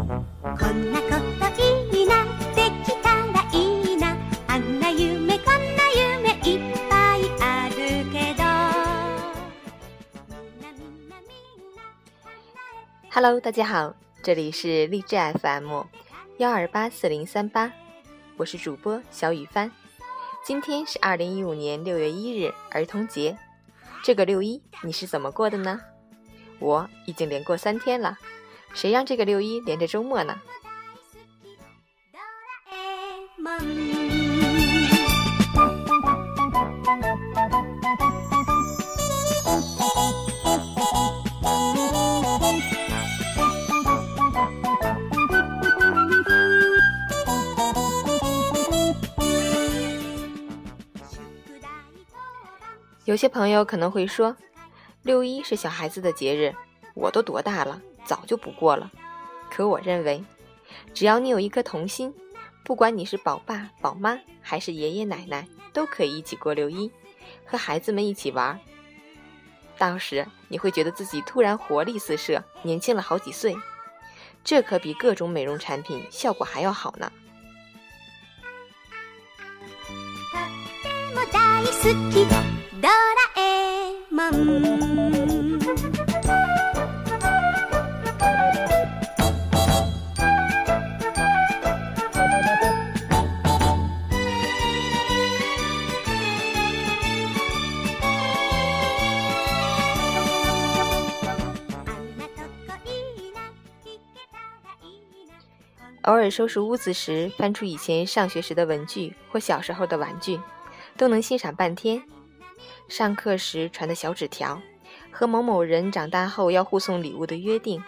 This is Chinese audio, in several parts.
こんなことになきたらいいな。あんな夢こんな夢いっぱいあるけど。Hello 大家好这里是励志 FM 幺二八四零三八我是主播小雨帆。今天是二零一五年六月一日儿童节。这个六一你是怎么过的呢？我已经连过三天了。谁让这个六一连着周末呢？有些朋友可能会说，六一是小孩子的节日，我都多大了，早就不过了。可我认为，只要你有一颗童心，不管你是宝爸宝妈还是爷爷奶奶，都可以一起过六一，和孩子们一起玩。到时你会觉得自己突然活力四射，年轻了好几岁，这可比各种美容产品效果还要好呢。偶尔收拾屋子时，翻出以前上学时的文具或小时候的玩具，都能欣赏半天。上课时传的小纸条，和某某人长大后要互送礼物的约定，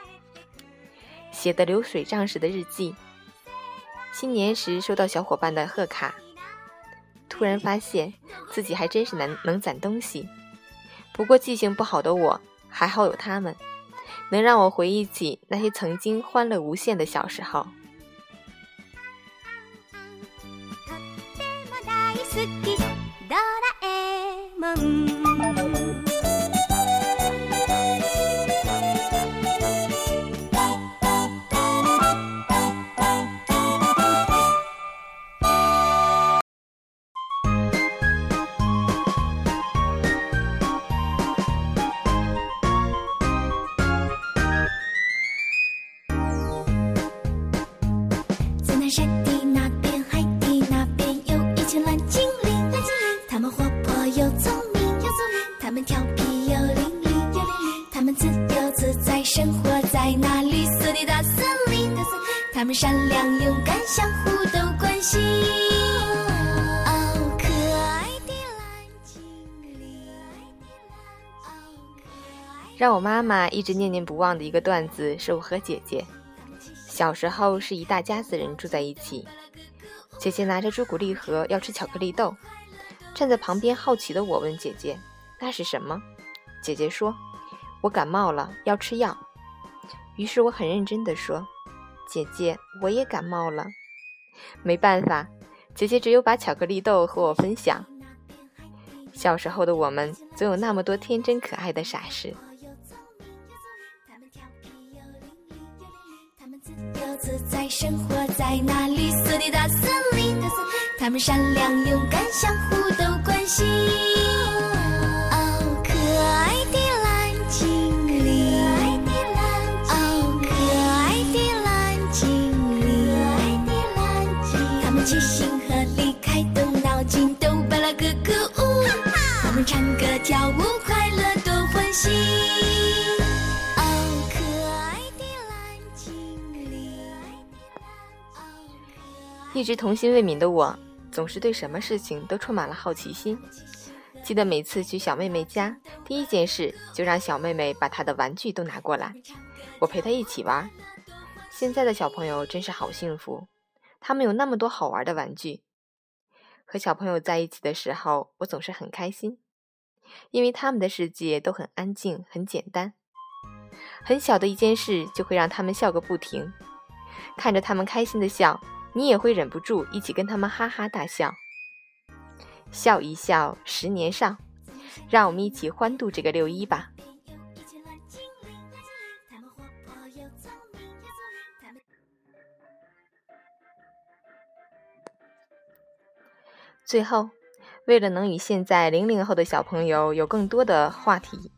写的流水账式的日记，新年时收到小伙伴的贺卡，突然发现自己还真是能能攒东西。不过记性不好的我，还好有他们，能让我回忆起那些曾经欢乐无限的小时候。山的那边，海的那边，有一群蓝精灵。蓝精灵，它们活泼又聪明，又聪明，它们调皮又灵敏，又灵灵，它们自由自在生活在那绿色的大森林。大森林，它们善良勇敢，相互都关心。哦，可爱的蓝精灵。让我妈妈一直念念不忘的一个段子，是我和姐姐。小时候是一大家子人住在一起。姐姐拿着朱古力盒要吃巧克力豆，站在旁边好奇的我问姐姐：“那是什么？”姐姐说：“我感冒了，要吃药。”于是我很认真地说。姐姐，我也感冒了，没办法，姐姐只有把巧克力豆和我分享。小时候的我们，总有那么多天真可爱的傻事。在生活在那绿色的大森林。他们善良勇敢相互都关心。一直童心未泯的我，总是对什么事情都充满了好奇心。记得每次去小妹妹家，第一件事就让小妹妹把她的玩具都拿过来，我陪她一起玩。现在的小朋友真是好幸福，他们有那么多好玩的玩具。和小朋友在一起的时候，我总是很开心，因为他们的世界都很安静、很简单。很小的一件事就会让他们笑个不停，看着他们开心的笑。你也会忍不住一起跟他们哈哈大笑。笑一笑十年少让我们一起欢度这个六一吧。最后为了能与现在零零后的小朋友有更多的话题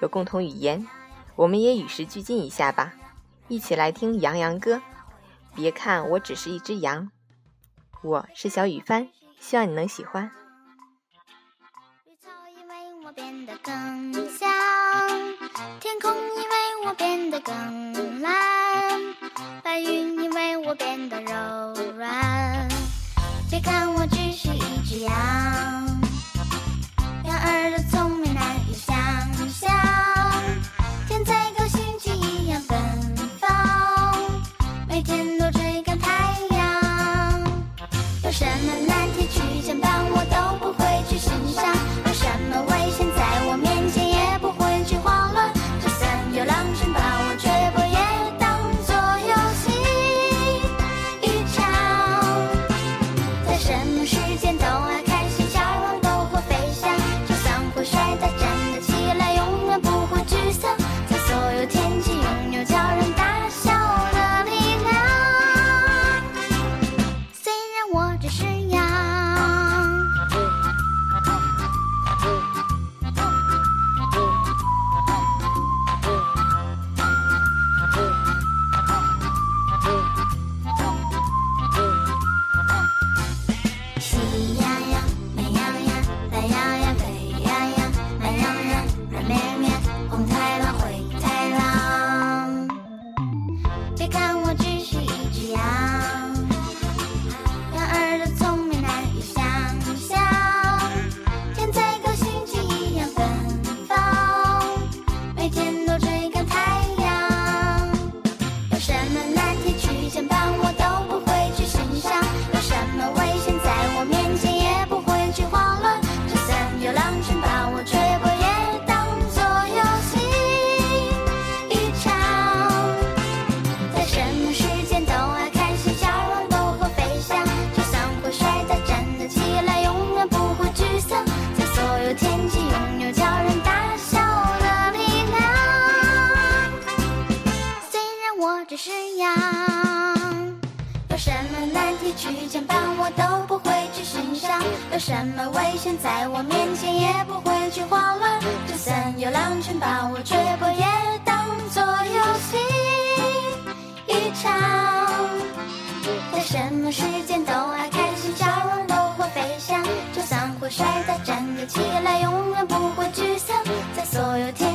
有共同语言我们也与时俱进一下吧。一起来听杨洋歌别看我只是一只羊我是小雨帆希望你能喜欢。绿草因为我变得更香天空因为我变得更蓝白云因为我变得柔软。别看我只是一都追赶太阳。有什么难题去什么危险在我面前也不会去慌乱就算有狼群把我追捕也当作游戏。一场在什么时间都爱开心笑容都会飞翔就算会摔倒站得起来永远不会沮丧在所有天